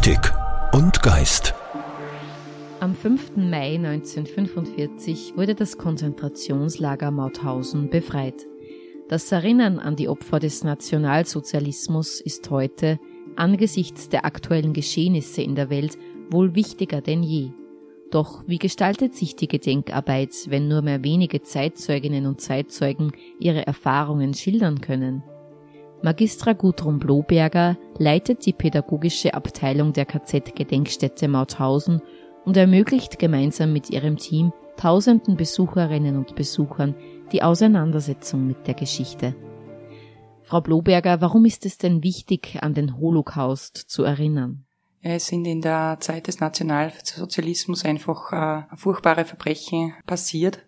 Mystik und Geist. Am 5. Mai 1945 wurde das Konzentrationslager Mauthausen befreit. Das Erinnern an die Opfer des Nationalsozialismus ist heute, angesichts der aktuellen Geschehnisse in der Welt, wohl wichtiger denn je. Doch wie gestaltet sich die Gedenkarbeit, wenn nur mehr wenige Zeitzeuginnen und Zeitzeugen ihre Erfahrungen schildern können? Magistra Gudrun Bloberger leitet die pädagogische Abteilung der KZ-Gedenkstätte Mauthausen und ermöglicht gemeinsam mit ihrem Team tausenden Besucherinnen und Besuchern die Auseinandersetzung mit der Geschichte. Frau Bloberger, warum ist es denn wichtig, an den Holocaust zu erinnern? Es sind in der Zeit des Nationalsozialismus einfach äh, furchtbare Verbrechen passiert.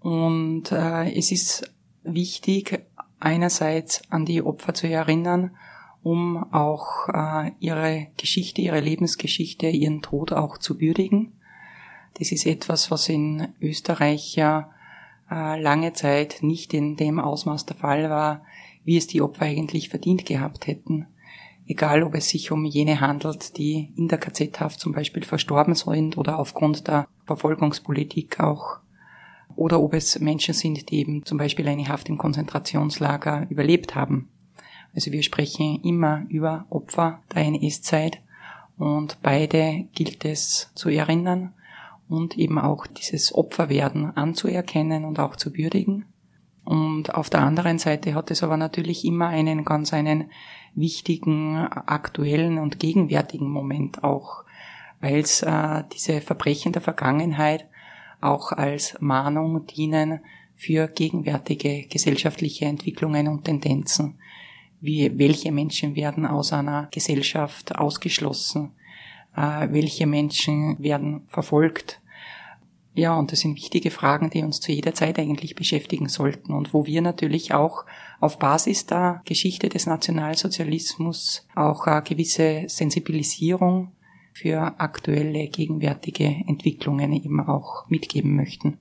Und äh, es ist wichtig, einerseits an die Opfer zu erinnern, um auch äh, ihre Geschichte, ihre Lebensgeschichte, ihren Tod auch zu würdigen. Das ist etwas, was in Österreich ja äh, lange Zeit nicht in dem Ausmaß der Fall war, wie es die Opfer eigentlich verdient gehabt hätten egal ob es sich um jene handelt, die in der KZ-Haft zum Beispiel verstorben sind oder aufgrund der Verfolgungspolitik auch, oder ob es Menschen sind, die eben zum Beispiel eine Haft im Konzentrationslager überlebt haben. Also wir sprechen immer über Opfer der NS-Zeit und beide gilt es zu erinnern und eben auch dieses Opferwerden anzuerkennen und auch zu würdigen. Und auf der anderen Seite hat es aber natürlich immer einen ganz einen wichtigen, aktuellen und gegenwärtigen Moment auch, weil es äh, diese Verbrechen der Vergangenheit auch als Mahnung dienen für gegenwärtige gesellschaftliche Entwicklungen und Tendenzen. Wie, welche Menschen werden aus einer Gesellschaft ausgeschlossen? Äh, welche Menschen werden verfolgt? Ja, und das sind wichtige Fragen, die uns zu jeder Zeit eigentlich beschäftigen sollten und wo wir natürlich auch auf Basis der Geschichte des Nationalsozialismus auch eine gewisse Sensibilisierung für aktuelle, gegenwärtige Entwicklungen eben auch mitgeben möchten.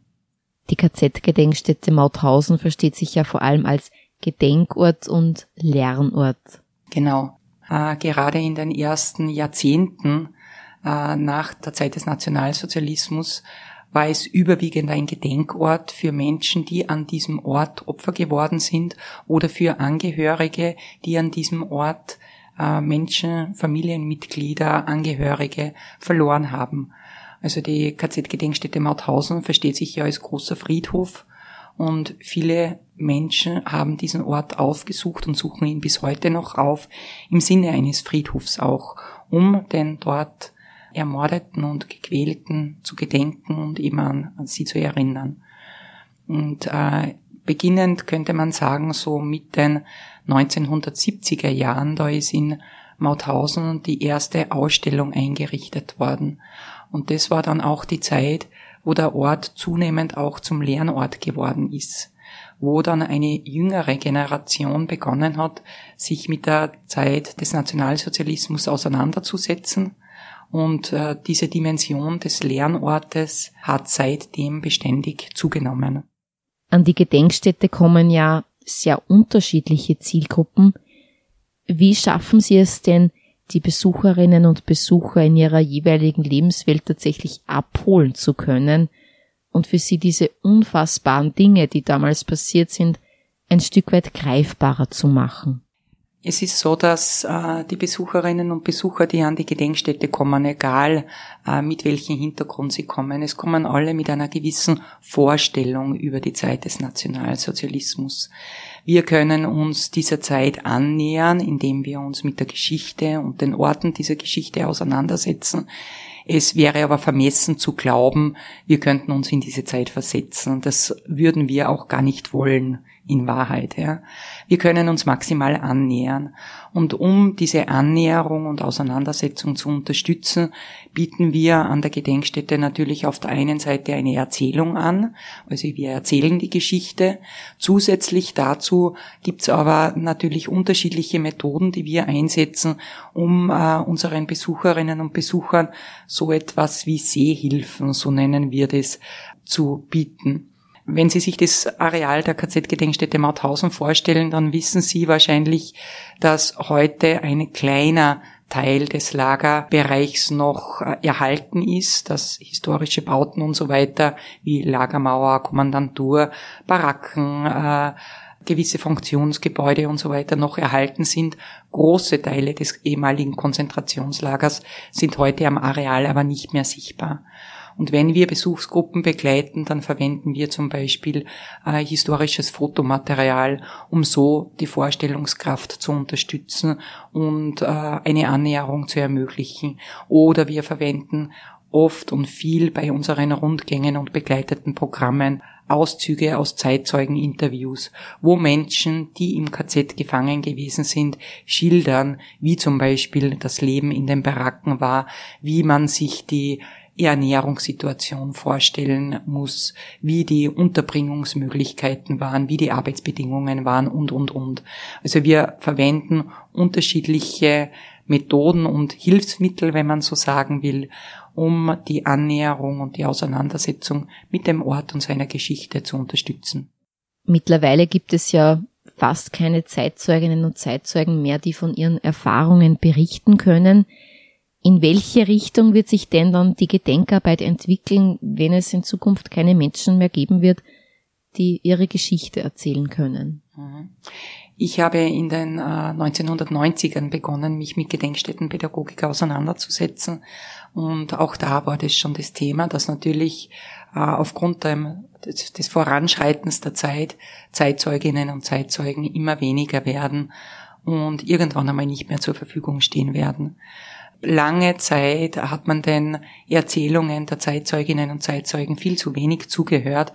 Die KZ-Gedenkstätte Mauthausen versteht sich ja vor allem als Gedenkort und Lernort. Genau. Äh, gerade in den ersten Jahrzehnten äh, nach der Zeit des Nationalsozialismus war es überwiegend ein Gedenkort für Menschen, die an diesem Ort Opfer geworden sind oder für Angehörige, die an diesem Ort äh, Menschen, Familienmitglieder, Angehörige verloren haben. Also die KZ-Gedenkstätte Mauthausen versteht sich ja als großer Friedhof und viele Menschen haben diesen Ort aufgesucht und suchen ihn bis heute noch auf, im Sinne eines Friedhofs auch, um denn dort Ermordeten und Gequälten zu gedenken und eben an, an sie zu erinnern. Und äh, beginnend könnte man sagen, so mit den 1970er Jahren, da ist in Mauthausen die erste Ausstellung eingerichtet worden. Und das war dann auch die Zeit, wo der Ort zunehmend auch zum Lernort geworden ist, wo dann eine jüngere Generation begonnen hat, sich mit der Zeit des Nationalsozialismus auseinanderzusetzen und äh, diese Dimension des Lernortes hat seitdem beständig zugenommen. An die Gedenkstätte kommen ja sehr unterschiedliche Zielgruppen. Wie schaffen Sie es denn, die Besucherinnen und Besucher in ihrer jeweiligen Lebenswelt tatsächlich abholen zu können und für sie diese unfassbaren Dinge, die damals passiert sind, ein Stück weit greifbarer zu machen? Es ist so, dass äh, die Besucherinnen und Besucher, die an die Gedenkstätte kommen, egal äh, mit welchem Hintergrund sie kommen, es kommen alle mit einer gewissen Vorstellung über die Zeit des Nationalsozialismus. Wir können uns dieser Zeit annähern, indem wir uns mit der Geschichte und den Orten dieser Geschichte auseinandersetzen. Es wäre aber vermessen zu glauben, wir könnten uns in diese Zeit versetzen. Das würden wir auch gar nicht wollen in Wahrheit. Ja. Wir können uns maximal annähern. Und um diese Annäherung und Auseinandersetzung zu unterstützen, bieten wir an der Gedenkstätte natürlich auf der einen Seite eine Erzählung an. Also wir erzählen die Geschichte. Zusätzlich dazu gibt's aber natürlich unterschiedliche Methoden, die wir einsetzen, um äh, unseren Besucherinnen und Besuchern etwas wie Sehhilfen, so nennen wir das, zu bieten. Wenn Sie sich das Areal der KZ-Gedenkstätte Mauthausen vorstellen, dann wissen Sie wahrscheinlich, dass heute ein kleiner Teil des Lagerbereichs noch äh, erhalten ist, dass historische Bauten und so weiter wie Lagermauer, Kommandantur, Baracken, äh, gewisse Funktionsgebäude und so weiter noch erhalten sind. Große Teile des ehemaligen Konzentrationslagers sind heute am Areal aber nicht mehr sichtbar. Und wenn wir Besuchsgruppen begleiten, dann verwenden wir zum Beispiel äh, historisches Fotomaterial, um so die Vorstellungskraft zu unterstützen und äh, eine Annäherung zu ermöglichen. Oder wir verwenden oft und viel bei unseren Rundgängen und begleiteten Programmen Auszüge aus Zeitzeugeninterviews, wo Menschen, die im KZ gefangen gewesen sind, schildern, wie zum Beispiel das Leben in den Baracken war, wie man sich die Ernährungssituation vorstellen muss, wie die Unterbringungsmöglichkeiten waren, wie die Arbeitsbedingungen waren und, und, und. Also wir verwenden unterschiedliche Methoden und Hilfsmittel, wenn man so sagen will, um die Annäherung und die Auseinandersetzung mit dem Ort und seiner Geschichte zu unterstützen. Mittlerweile gibt es ja fast keine Zeitzeuginnen und Zeitzeugen mehr, die von ihren Erfahrungen berichten können. In welche Richtung wird sich denn dann die Gedenkarbeit entwickeln, wenn es in Zukunft keine Menschen mehr geben wird, die ihre Geschichte erzählen können? Mhm. Ich habe in den äh, 1990ern begonnen, mich mit Gedenkstättenpädagogik auseinanderzusetzen. Und auch da war das schon das Thema, dass natürlich äh, aufgrund dem, des, des Voranschreitens der Zeit Zeitzeuginnen und Zeitzeugen immer weniger werden und irgendwann einmal nicht mehr zur Verfügung stehen werden lange Zeit hat man den Erzählungen der Zeitzeuginnen und Zeitzeugen viel zu wenig zugehört.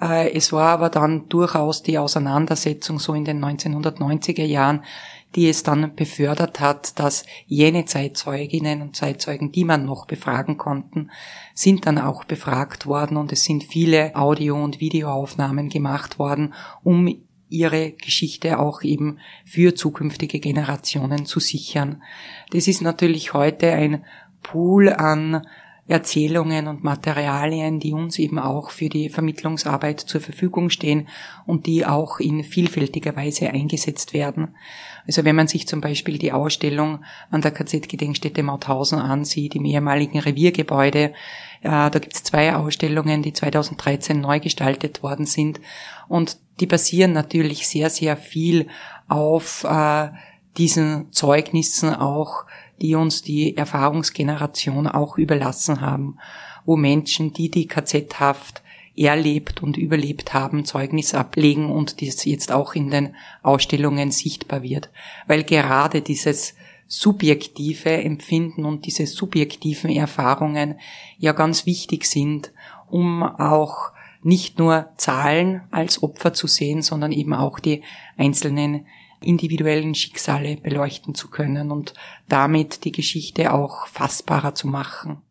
Äh, es war aber dann durchaus die Auseinandersetzung so in den 1990er Jahren, die es dann befördert hat, dass jene Zeitzeuginnen und Zeitzeugen, die man noch befragen konnten, sind dann auch befragt worden und es sind viele Audio- und Videoaufnahmen gemacht worden, um ihre Geschichte auch eben für zukünftige Generationen zu sichern. Das ist natürlich heute ein Pool an Erzählungen und Materialien, die uns eben auch für die Vermittlungsarbeit zur Verfügung stehen und die auch in vielfältiger Weise eingesetzt werden. Also wenn man sich zum Beispiel die Ausstellung an der KZ-Gedenkstätte Mauthausen ansieht, im ehemaligen Reviergebäude, äh, da gibt es zwei Ausstellungen, die 2013 neu gestaltet worden sind und die basieren natürlich sehr, sehr viel auf äh, diesen Zeugnissen auch, die uns die Erfahrungsgeneration auch überlassen haben, wo Menschen, die die KZ-Haft erlebt und überlebt haben, Zeugnis ablegen und das jetzt auch in den Ausstellungen sichtbar wird. Weil gerade dieses subjektive Empfinden und diese subjektiven Erfahrungen ja ganz wichtig sind, um auch nicht nur Zahlen als Opfer zu sehen, sondern eben auch die einzelnen individuellen Schicksale beleuchten zu können und damit die Geschichte auch fassbarer zu machen.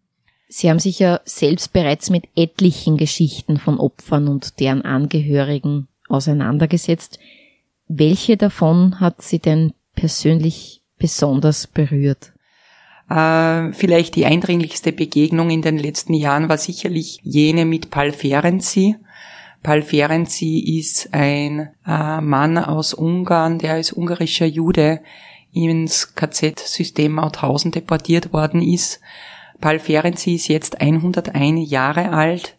Sie haben sich ja selbst bereits mit etlichen Geschichten von Opfern und deren Angehörigen auseinandergesetzt. Welche davon hat Sie denn persönlich besonders berührt? Äh, vielleicht die eindringlichste Begegnung in den letzten Jahren war sicherlich jene mit Paul Ferenczi. Paul Ferenczi ist ein äh, Mann aus Ungarn, der als ungarischer Jude ins KZ-System Mauthausen deportiert worden ist. Paul Ferenczi ist jetzt 101 Jahre alt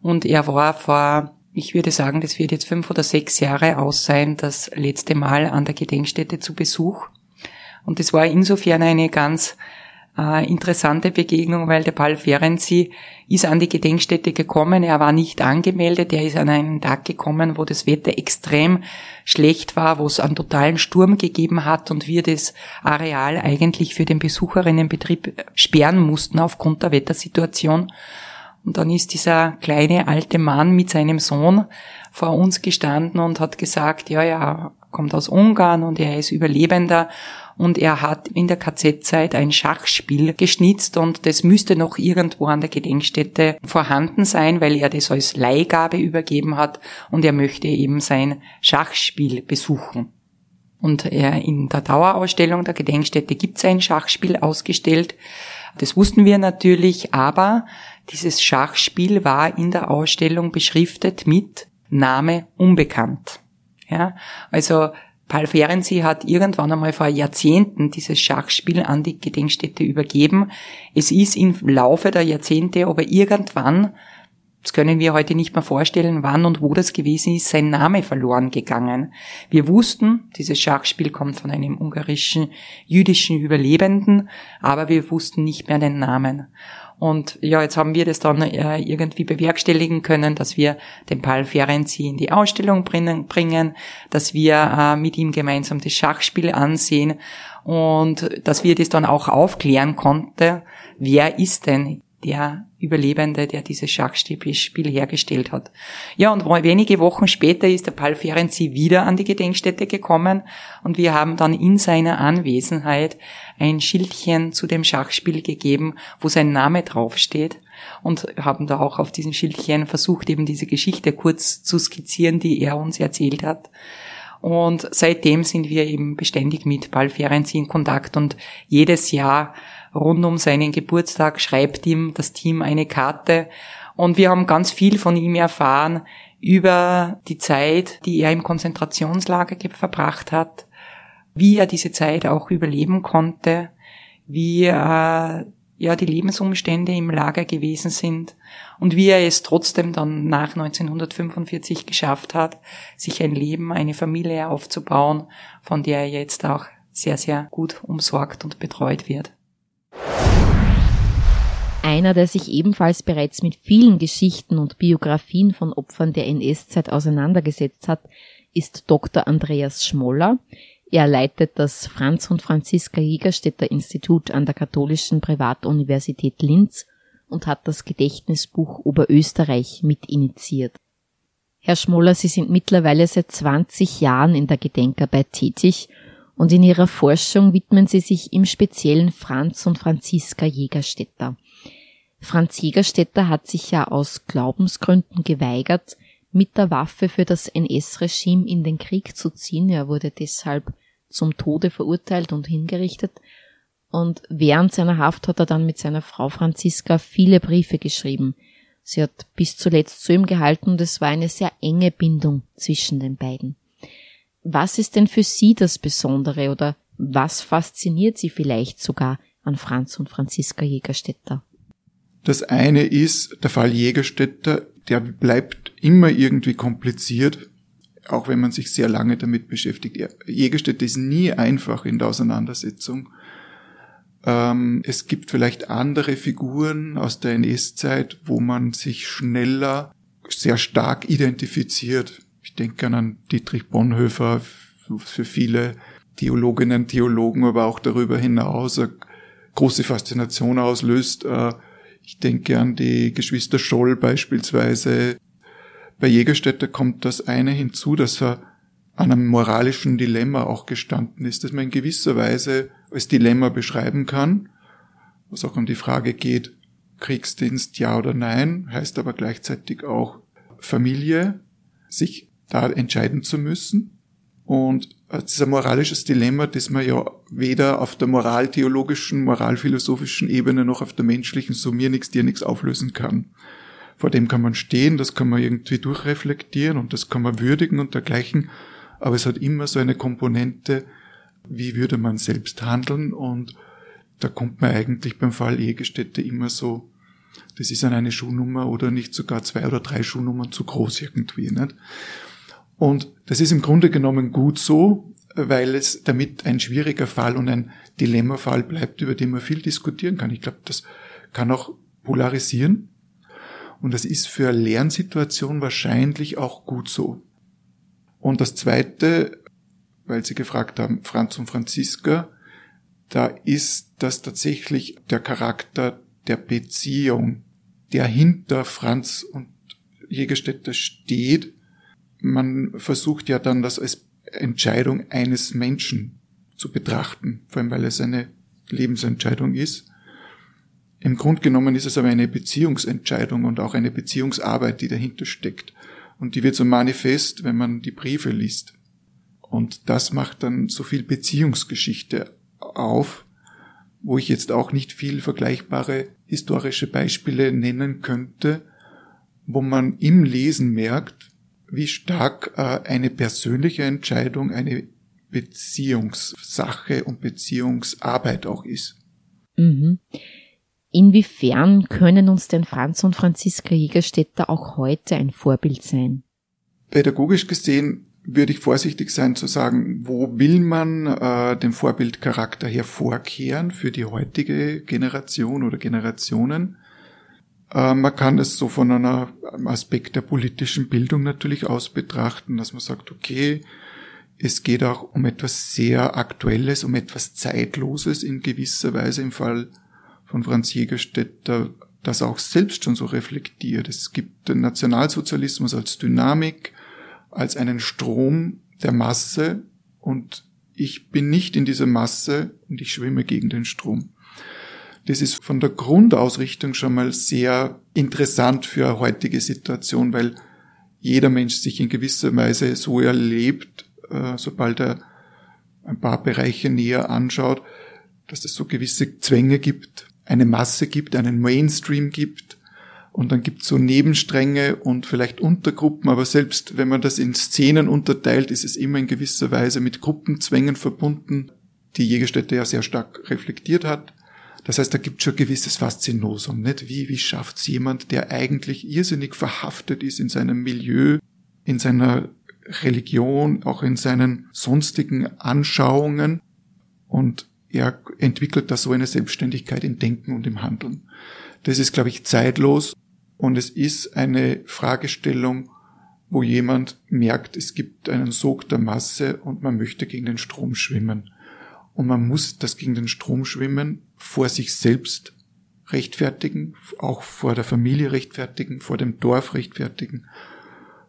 und er war vor, ich würde sagen, das wird jetzt fünf oder sechs Jahre aus sein, das letzte Mal an der Gedenkstätte zu Besuch. Und es war insofern eine ganz äh, interessante Begegnung, weil der Paul Ferenczi ist an die Gedenkstätte gekommen. Er war nicht angemeldet. Er ist an einen Tag gekommen, wo das Wetter extrem schlecht war, wo es einen totalen Sturm gegeben hat und wir das Areal eigentlich für den Besucherinnenbetrieb sperren mussten aufgrund der Wettersituation. Und dann ist dieser kleine alte Mann mit seinem Sohn vor uns gestanden und hat gesagt, ja, ja, kommt aus Ungarn und er ist Überlebender und er hat in der KZ-Zeit ein Schachspiel geschnitzt und das müsste noch irgendwo an der Gedenkstätte vorhanden sein, weil er das als Leihgabe übergeben hat und er möchte eben sein Schachspiel besuchen. Und er in der Dauerausstellung der Gedenkstätte gibt es ein Schachspiel ausgestellt. Das wussten wir natürlich, aber dieses Schachspiel war in der Ausstellung beschriftet mit Name unbekannt. Ja, also Paul Ferenczi hat irgendwann einmal vor Jahrzehnten dieses Schachspiel an die Gedenkstätte übergeben. Es ist im Laufe der Jahrzehnte aber irgendwann, das können wir heute nicht mehr vorstellen, wann und wo das gewesen ist, sein Name verloren gegangen. Wir wussten, dieses Schachspiel kommt von einem ungarischen jüdischen Überlebenden, aber wir wussten nicht mehr den Namen. Und ja, jetzt haben wir das dann äh, irgendwie bewerkstelligen können, dass wir den Paul Ferenczi in die Ausstellung bringen, dass wir äh, mit ihm gemeinsam das Schachspiel ansehen und dass wir das dann auch aufklären konnte, wer ist denn der Überlebende, der dieses Schachspiel hergestellt hat. Ja, und wenige Wochen später ist der Paul Ferenczi wieder an die Gedenkstätte gekommen und wir haben dann in seiner Anwesenheit ein Schildchen zu dem Schachspiel gegeben, wo sein Name draufsteht und haben da auch auf diesem Schildchen versucht, eben diese Geschichte kurz zu skizzieren, die er uns erzählt hat. Und seitdem sind wir eben beständig mit Paul Ferenczi in Kontakt und jedes Jahr rund um seinen Geburtstag schreibt ihm das Team eine Karte und wir haben ganz viel von ihm erfahren über die Zeit, die er im Konzentrationslager verbracht hat, wie er diese Zeit auch überleben konnte, wie äh, ja die Lebensumstände im Lager gewesen sind und wie er es trotzdem dann nach 1945 geschafft hat, sich ein Leben, eine Familie aufzubauen, von der er jetzt auch sehr, sehr gut umsorgt und betreut wird. Einer, der sich ebenfalls bereits mit vielen Geschichten und Biografien von Opfern der NS-Zeit auseinandergesetzt hat, ist Dr. Andreas Schmoller. Er leitet das Franz und Franziska Jägerstätter Institut an der Katholischen Privatuniversität Linz und hat das Gedächtnisbuch Oberösterreich mitinitiiert. Herr Schmoller, Sie sind mittlerweile seit 20 Jahren in der Gedenkarbeit tätig und in Ihrer Forschung widmen Sie sich im Speziellen Franz und Franziska Jägerstätter. Franz Jägerstätter hat sich ja aus Glaubensgründen geweigert, mit der Waffe für das NS-Regime in den Krieg zu ziehen. Er wurde deshalb zum Tode verurteilt und hingerichtet. Und während seiner Haft hat er dann mit seiner Frau Franziska viele Briefe geschrieben. Sie hat bis zuletzt zu ihm gehalten und es war eine sehr enge Bindung zwischen den beiden. Was ist denn für Sie das Besondere oder was fasziniert Sie vielleicht sogar an Franz und Franziska Jägerstätter? Das eine ist, der Fall Jägerstätter, der bleibt immer irgendwie kompliziert, auch wenn man sich sehr lange damit beschäftigt. Jägerstätter ist nie einfach in der Auseinandersetzung. Ähm, es gibt vielleicht andere Figuren aus der NS-Zeit, wo man sich schneller sehr stark identifiziert. Ich denke an Dietrich Bonhoeffer, für viele Theologinnen, Theologen, aber auch darüber hinaus eine große Faszination auslöst. Äh, ich denke an die Geschwister Scholl beispielsweise. Bei Jägerstätter kommt das eine hinzu, dass er an einem moralischen Dilemma auch gestanden ist, dass man in gewisser Weise als Dilemma beschreiben kann, was auch um die Frage geht, Kriegsdienst ja oder nein, heißt aber gleichzeitig auch Familie, sich da entscheiden zu müssen. Und es ist ein moralisches Dilemma, das man ja weder auf der moraltheologischen, moralphilosophischen Ebene noch auf der menschlichen so mir nichts, dir nichts auflösen kann. Vor dem kann man stehen, das kann man irgendwie durchreflektieren und das kann man würdigen und dergleichen. Aber es hat immer so eine Komponente, wie würde man selbst handeln und da kommt man eigentlich beim Fall Ehegestätte immer so, das ist an eine Schuhnummer oder nicht sogar zwei oder drei Schuhnummern zu groß irgendwie, nicht? Und das ist im Grunde genommen gut so, weil es damit ein schwieriger Fall und ein Dilemmafall bleibt, über den man viel diskutieren kann. Ich glaube, das kann auch polarisieren. Und das ist für eine Lernsituation wahrscheinlich auch gut so. Und das Zweite, weil Sie gefragt haben, Franz und Franziska, da ist das tatsächlich der Charakter der Beziehung, der hinter Franz und Jägerstätter steht, man versucht ja dann das als Entscheidung eines Menschen zu betrachten, vor allem weil es eine Lebensentscheidung ist. Im Grund genommen ist es aber eine Beziehungsentscheidung und auch eine Beziehungsarbeit, die dahinter steckt. Und die wird so manifest, wenn man die Briefe liest. Und das macht dann so viel Beziehungsgeschichte auf, wo ich jetzt auch nicht viel vergleichbare historische Beispiele nennen könnte, wo man im Lesen merkt, wie stark äh, eine persönliche Entscheidung, eine Beziehungssache und Beziehungsarbeit auch ist. Mhm. Inwiefern können uns denn Franz und Franziska Jägerstätter auch heute ein Vorbild sein? Pädagogisch gesehen würde ich vorsichtig sein zu sagen, wo will man äh, den Vorbildcharakter hervorkehren für die heutige Generation oder Generationen. Äh, man kann es so von einem Aspekt der politischen Bildung natürlich aus betrachten, dass man sagt, okay, es geht auch um etwas sehr Aktuelles, um etwas Zeitloses in gewisser Weise im Fall von Franz Jägerstätter, das auch selbst schon so reflektiert. Es gibt den Nationalsozialismus als Dynamik, als einen Strom der Masse und ich bin nicht in dieser Masse und ich schwimme gegen den Strom. Das ist von der Grundausrichtung schon mal sehr interessant für eine heutige Situation, weil jeder Mensch sich in gewisser Weise so erlebt, äh, sobald er ein paar Bereiche näher anschaut, dass es so gewisse Zwänge gibt, eine Masse gibt, einen Mainstream gibt und dann gibt es so Nebenstränge und vielleicht Untergruppen, aber selbst wenn man das in Szenen unterteilt, ist es immer in gewisser Weise mit Gruppenzwängen verbunden, die Jägerstätte ja sehr stark reflektiert hat. Das heißt, da gibt es schon gewisses Faszinosum, nicht? Wie, wie schafft's jemand, der eigentlich irrsinnig verhaftet ist in seinem Milieu, in seiner Religion, auch in seinen sonstigen Anschauungen und er entwickelt da so eine Selbstständigkeit im Denken und im Handeln. Das ist, glaube ich, zeitlos und es ist eine Fragestellung, wo jemand merkt, es gibt einen Sog der Masse und man möchte gegen den Strom schwimmen. Und man muss das gegen den Strom schwimmen vor sich selbst rechtfertigen, auch vor der Familie rechtfertigen, vor dem Dorf rechtfertigen,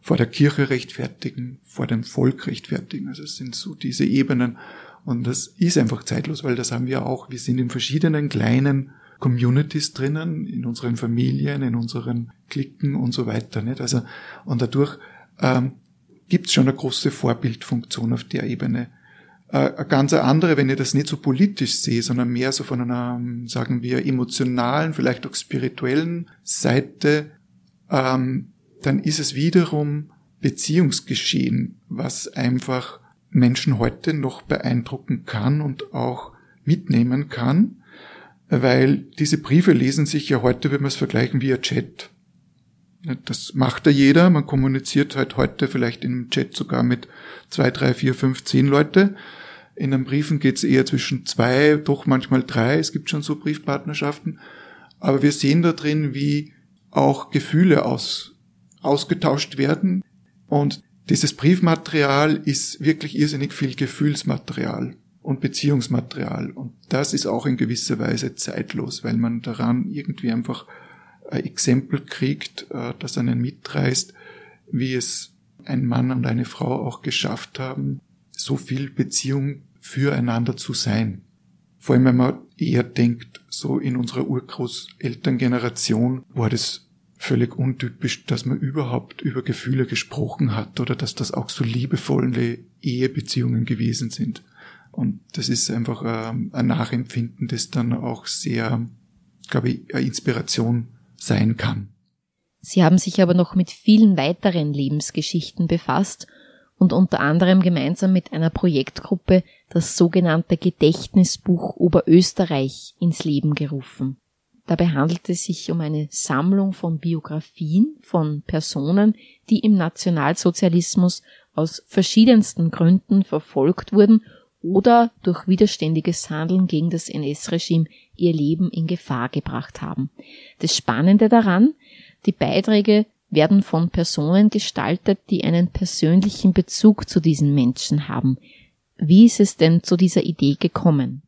vor der Kirche rechtfertigen, vor dem Volk rechtfertigen. Also es sind so diese Ebenen, und das ist einfach zeitlos, weil das haben wir auch. Wir sind in verschiedenen kleinen Communities drinnen, in unseren Familien, in unseren Klicken und so weiter. Nicht? Also, und dadurch ähm, gibt es schon eine große Vorbildfunktion auf der Ebene. Äh, eine ganz andere, wenn ich das nicht so politisch sehe, sondern mehr so von einer, sagen wir, emotionalen, vielleicht auch spirituellen Seite, ähm, dann ist es wiederum Beziehungsgeschehen, was einfach Menschen heute noch beeindrucken kann und auch mitnehmen kann, weil diese Briefe lesen sich ja heute, wenn wir es vergleichen, via Chat. Das macht ja jeder. Man kommuniziert halt heute vielleicht im Chat sogar mit zwei, drei, vier, fünf, zehn Leute. In den Briefen geht es eher zwischen zwei, doch manchmal drei. Es gibt schon so Briefpartnerschaften. Aber wir sehen da drin, wie auch Gefühle aus, ausgetauscht werden. Und dieses Briefmaterial ist wirklich irrsinnig viel Gefühlsmaterial und Beziehungsmaterial. Und das ist auch in gewisser Weise zeitlos, weil man daran irgendwie einfach ein Exempel kriegt, äh, das einen mitreißt, wie es ein Mann und eine Frau auch geschafft haben, so viel Beziehung füreinander zu sein. Vor allem, wenn man eher denkt, so in unserer Urgroßelterngeneration war das völlig untypisch, dass man überhaupt über Gefühle gesprochen hat oder dass das auch so liebevolle Ehebeziehungen gewesen sind. Und das ist einfach ähm, ein Nachempfinden, das dann auch sehr, glaube ich, eine Inspiration sein kann. Sie haben sich aber noch mit vielen weiteren Lebensgeschichten befasst und unter anderem gemeinsam mit einer Projektgruppe das sogenannte Gedächtnisbuch Oberösterreich ins Leben gerufen. Dabei handelt es sich um eine Sammlung von Biografien von Personen, die im Nationalsozialismus aus verschiedensten Gründen verfolgt wurden oder durch widerständiges Handeln gegen das NS-Regime ihr Leben in Gefahr gebracht haben. Das Spannende daran, die Beiträge werden von Personen gestaltet, die einen persönlichen Bezug zu diesen Menschen haben. Wie ist es denn zu dieser Idee gekommen?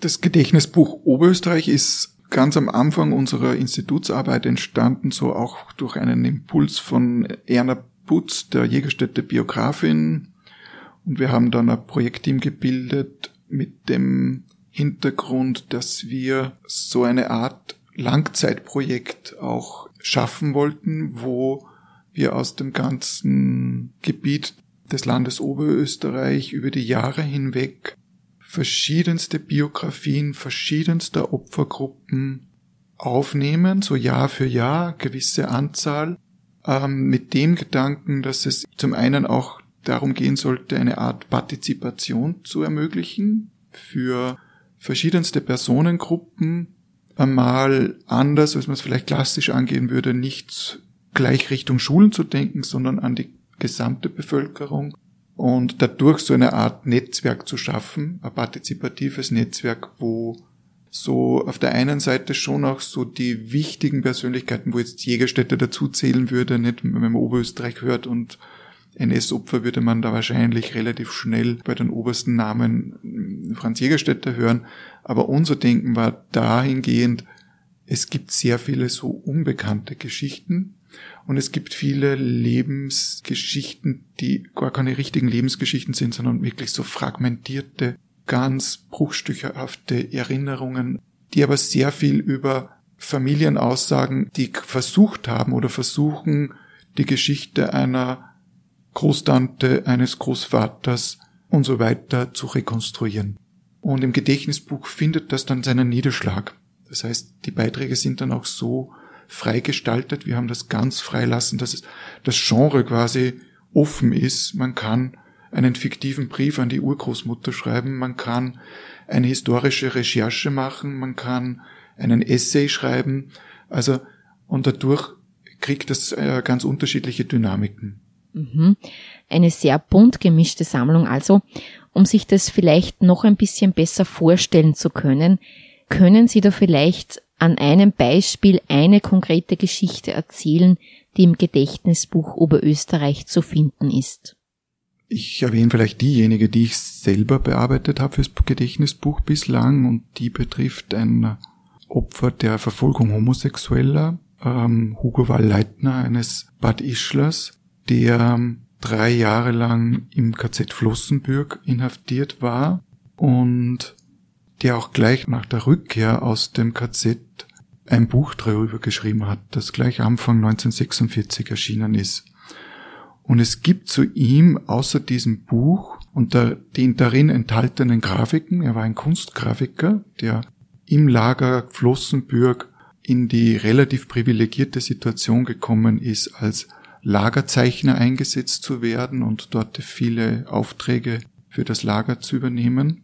Das Gedächtnisbuch Oberösterreich ist ganz am Anfang unserer Institutsarbeit entstanden, so auch durch einen Impuls von Erna Putz, der Jägerstätte Biografin. Und wir haben dann ein Projektteam gebildet mit dem Hintergrund, dass wir so eine Art Langzeitprojekt auch schaffen wollten, wo wir aus dem ganzen Gebiet des Landes Oberösterreich über die Jahre hinweg verschiedenste Biografien verschiedenster Opfergruppen aufnehmen, so Jahr für Jahr, gewisse Anzahl, ähm, mit dem Gedanken, dass es zum einen auch darum gehen sollte, eine Art Partizipation zu ermöglichen für verschiedenste Personengruppen, einmal anders, als man es vielleicht klassisch angehen würde, nicht gleich Richtung Schulen zu denken, sondern an die gesamte Bevölkerung und dadurch so eine Art Netzwerk zu schaffen, ein partizipatives Netzwerk, wo so auf der einen Seite schon auch so die wichtigen Persönlichkeiten, wo jetzt Jägerstätte dazu zählen würde, nicht, wenn man Oberösterreich hört und NS-Opfer würde man da wahrscheinlich relativ schnell bei den obersten Namen Franz Jägerstätter hören. Aber unser Denken war dahingehend, es gibt sehr viele so unbekannte Geschichten und es gibt viele Lebensgeschichten, die gar keine richtigen Lebensgeschichten sind, sondern wirklich so fragmentierte ganz bruchstückerhafte Erinnerungen, die aber sehr viel über Familien aussagen, die versucht haben oder versuchen, die Geschichte einer Großtante, eines Großvaters und so weiter zu rekonstruieren. Und im Gedächtnisbuch findet das dann seinen Niederschlag. Das heißt, die Beiträge sind dann auch so frei gestaltet. Wir haben das ganz frei lassen, dass das Genre quasi offen ist. Man kann einen fiktiven Brief an die Urgroßmutter schreiben, man kann eine historische Recherche machen, man kann einen Essay schreiben, also und dadurch kriegt das äh, ganz unterschiedliche Dynamiken. Mhm. Eine sehr bunt gemischte Sammlung also. Um sich das vielleicht noch ein bisschen besser vorstellen zu können, können Sie da vielleicht an einem Beispiel eine konkrete Geschichte erzählen, die im Gedächtnisbuch Oberösterreich zu finden ist. Ich erwähne vielleicht diejenige, die ich selber bearbeitet habe fürs Gedächtnisbuch bislang und die betrifft ein Opfer der Verfolgung Homosexueller, ähm, Hugo Wall-Leitner, eines Bad Ischlers, der drei Jahre lang im KZ Flossenbürg inhaftiert war und der auch gleich nach der Rückkehr aus dem KZ ein Buch darüber geschrieben hat, das gleich Anfang 1946 erschienen ist. Und es gibt zu ihm außer diesem Buch und der, den darin enthaltenen Grafiken, er war ein Kunstgrafiker, der im Lager Flossenbürg in die relativ privilegierte Situation gekommen ist, als Lagerzeichner eingesetzt zu werden und dort viele Aufträge für das Lager zu übernehmen.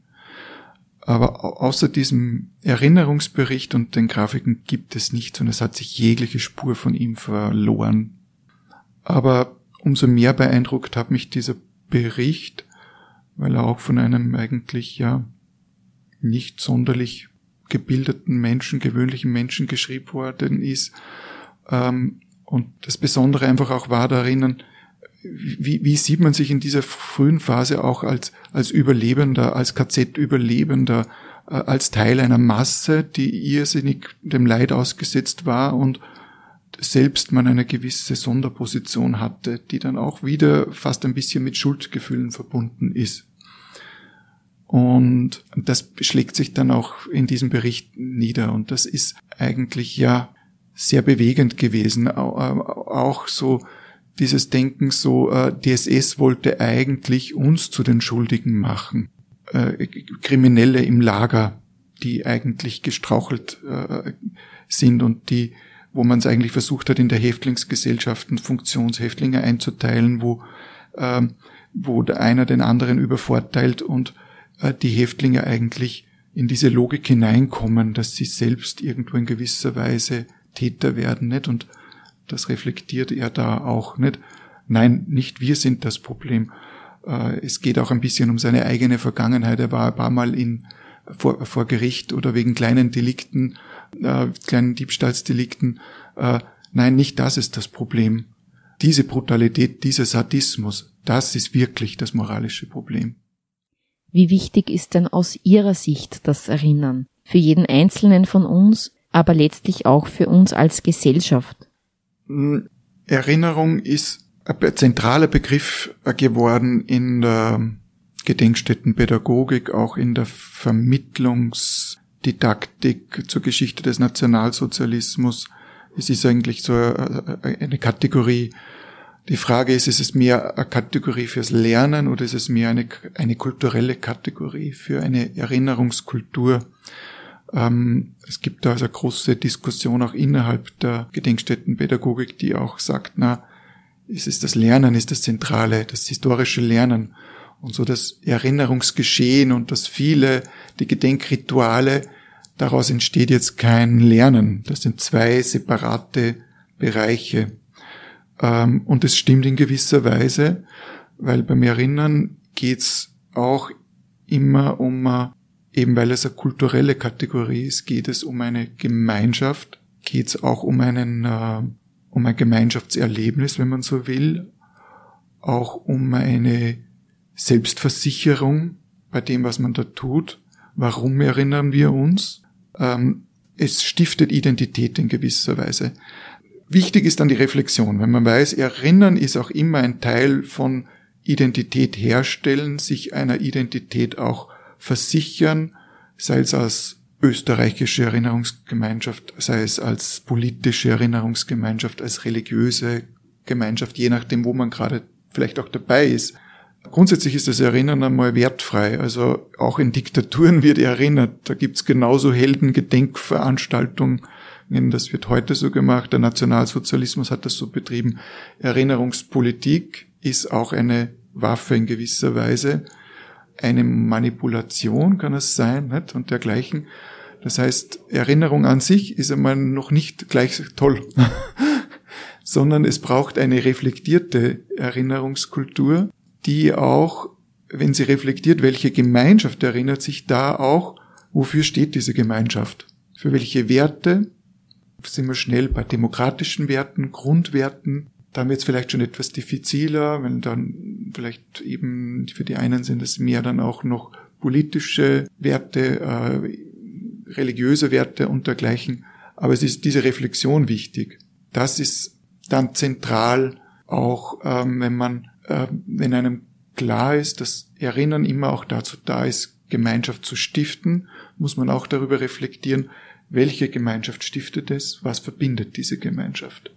Aber außer diesem Erinnerungsbericht und den Grafiken gibt es nichts und es hat sich jegliche Spur von ihm verloren. Aber umso mehr beeindruckt hat mich dieser Bericht, weil er auch von einem eigentlich ja nicht sonderlich gebildeten Menschen, gewöhnlichen Menschen geschrieben worden ist. Ähm, und das Besondere einfach auch war darin, wie, wie sieht man sich in dieser frühen Phase auch als, als Überlebender, als KZ-Überlebender, äh, als Teil einer Masse, die irrsinnig dem Leid ausgesetzt war und selbst man eine gewisse Sonderposition hatte, die dann auch wieder fast ein bisschen mit Schuldgefühlen verbunden ist. Und das schlägt sich dann auch in diesem Bericht nieder. Und das ist eigentlich ja sehr bewegend gewesen. Auch so dieses Denken so, äh, DSS wollte eigentlich uns zu den Schuldigen machen. Äh, Kriminelle im Lager, die eigentlich gestrauchelt äh, sind und die wo man es eigentlich versucht hat, in der Häftlingsgesellschaften Funktionshäftlinge einzuteilen, wo, ähm, wo der einer den anderen übervorteilt und äh, die Häftlinge eigentlich in diese Logik hineinkommen, dass sie selbst irgendwo in gewisser Weise Täter werden, nicht? Und das reflektiert er da auch, nicht? Nein, nicht wir sind das Problem. Äh, es geht auch ein bisschen um seine eigene Vergangenheit. Er war ein paar Mal in, vor, vor Gericht oder wegen kleinen Delikten äh, kleinen Diebstahlsdelikten. Äh, nein, nicht das ist das Problem. Diese Brutalität, dieser Sadismus, das ist wirklich das moralische Problem. Wie wichtig ist denn aus Ihrer Sicht das Erinnern? Für jeden Einzelnen von uns, aber letztlich auch für uns als Gesellschaft? Hm, Erinnerung ist ein zentraler Begriff geworden in der Gedenkstättenpädagogik, auch in der Vermittlungs- Didaktik zur Geschichte des Nationalsozialismus. Es ist eigentlich so eine Kategorie. Die Frage ist, ist es mehr eine Kategorie fürs Lernen oder ist es mehr eine, eine kulturelle Kategorie für eine Erinnerungskultur? Ähm, es gibt da also große Diskussion auch innerhalb der Gedenkstättenpädagogik, die auch sagt, na, ist es das Lernen, ist das Zentrale, das historische Lernen und so das Erinnerungsgeschehen und das viele, die Gedenkrituale, daraus entsteht jetzt kein Lernen. Das sind zwei separate Bereiche. Ähm, und es stimmt in gewisser Weise, weil beim Erinnern geht's auch immer um, äh, eben weil es eine kulturelle Kategorie ist, geht es um eine Gemeinschaft, geht's auch um einen, äh, um ein Gemeinschaftserlebnis, wenn man so will, auch um eine Selbstversicherung bei dem, was man da tut. Warum erinnern wir uns? Ähm, es stiftet Identität in gewisser Weise. Wichtig ist dann die Reflexion, wenn man weiß, Erinnern ist auch immer ein Teil von Identität herstellen, sich einer Identität auch versichern, sei es als österreichische Erinnerungsgemeinschaft, sei es als politische Erinnerungsgemeinschaft, als religiöse Gemeinschaft, je nachdem, wo man gerade vielleicht auch dabei ist. Grundsätzlich ist das Erinnern einmal wertfrei. Also auch in Diktaturen wird erinnert. Da gibt's genauso Heldengedenkveranstaltungen. Das wird heute so gemacht. Der Nationalsozialismus hat das so betrieben. Erinnerungspolitik ist auch eine Waffe in gewisser Weise. Eine Manipulation kann es sein nicht? und dergleichen. Das heißt, Erinnerung an sich ist einmal noch nicht gleich toll, sondern es braucht eine reflektierte Erinnerungskultur, die auch, wenn sie reflektiert, welche Gemeinschaft erinnert sich da auch, wofür steht diese Gemeinschaft? Für welche Werte? Sind wir schnell bei demokratischen Werten, Grundwerten? Da haben wir jetzt vielleicht schon etwas diffiziler, wenn dann vielleicht eben für die einen sind es mehr dann auch noch politische Werte, äh, religiöse Werte und dergleichen. Aber es ist diese Reflexion wichtig. Das ist dann zentral auch, ähm, wenn man äh, wenn einem klar ist, dass Erinnern immer auch dazu da ist, Gemeinschaft zu stiften, muss man auch darüber reflektieren, welche Gemeinschaft stiftet es, was verbindet diese Gemeinschaft.